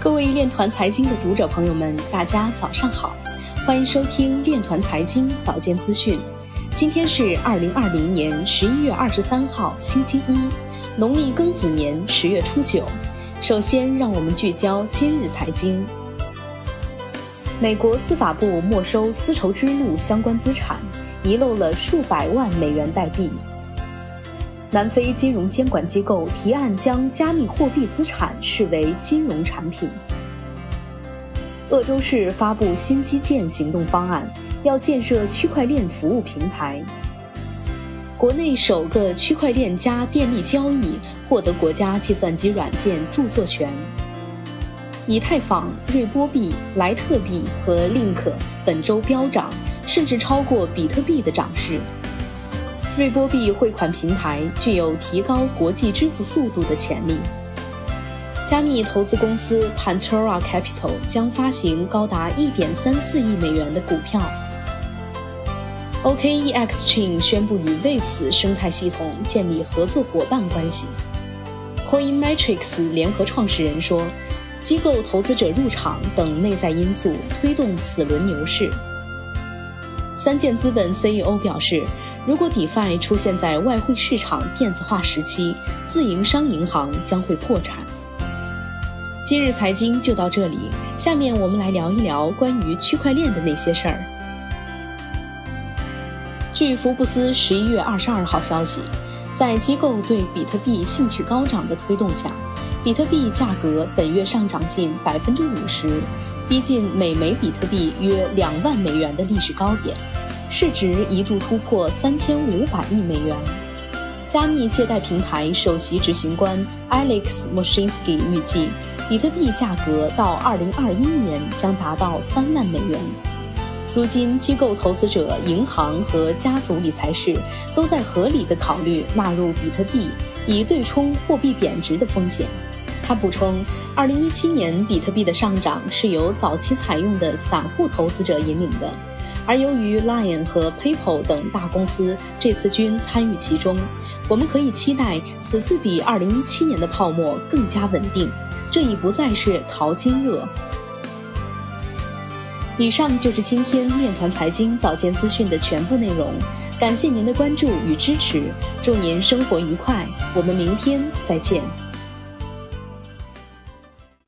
各位链团财经的读者朋友们，大家早上好，欢迎收听链团财经早间资讯。今天是二零二零年十一月二十三号，星期一，农历庚子年十月初九。首先，让我们聚焦今日财经。美国司法部没收丝绸之路相关资产，遗漏了数百万美元代币。南非金融监管机构提案将加密货币资产视为金融产品。鄂州市发布新基建行动方案，要建设区块链服务平台。国内首个区块链加电力交易获得国家计算机软件著作权。以太坊、瑞波币、莱特币和 Link 本周飙涨，甚至超过比特币的涨势。瑞波币汇款平台具有提高国际支付速度的潜力。加密投资公司 Pantera Capital 将发行高达1.34亿美元的股票。OKEX Chain 宣布与 Waves 生态系统建立合作伙伴关系。Coinmetrics 联合创始人说，机构投资者入场等内在因素推动此轮牛市。三箭资本 CEO 表示。如果 DeFi 出现在外汇市场电子化时期，自营商银行将会破产。今日财经就到这里，下面我们来聊一聊关于区块链的那些事儿。据福布斯十一月二十二号消息，在机构对比特币兴趣高涨的推动下，比特币价格本月上涨近百分之五十，逼近每枚比特币约两万美元的历史高点。市值一度突破三千五百亿美元。加密借贷平台首席执行官 Alex Moshinsky 预计，比特币价格到二零二一年将达到三万美元。如今，机构投资者、银行和家族理财师都在合理的考虑纳入比特币，以对冲货币贬值的风险。他补充，二零一七年比特币的上涨是由早期采用的散户投资者引领的。而由于 Lion 和 PayPal 等大公司这次均参与其中，我们可以期待此次比2017年的泡沫更加稳定。这已不再是淘金热。以上就是今天面团财经早间资讯的全部内容，感谢您的关注与支持，祝您生活愉快，我们明天再见。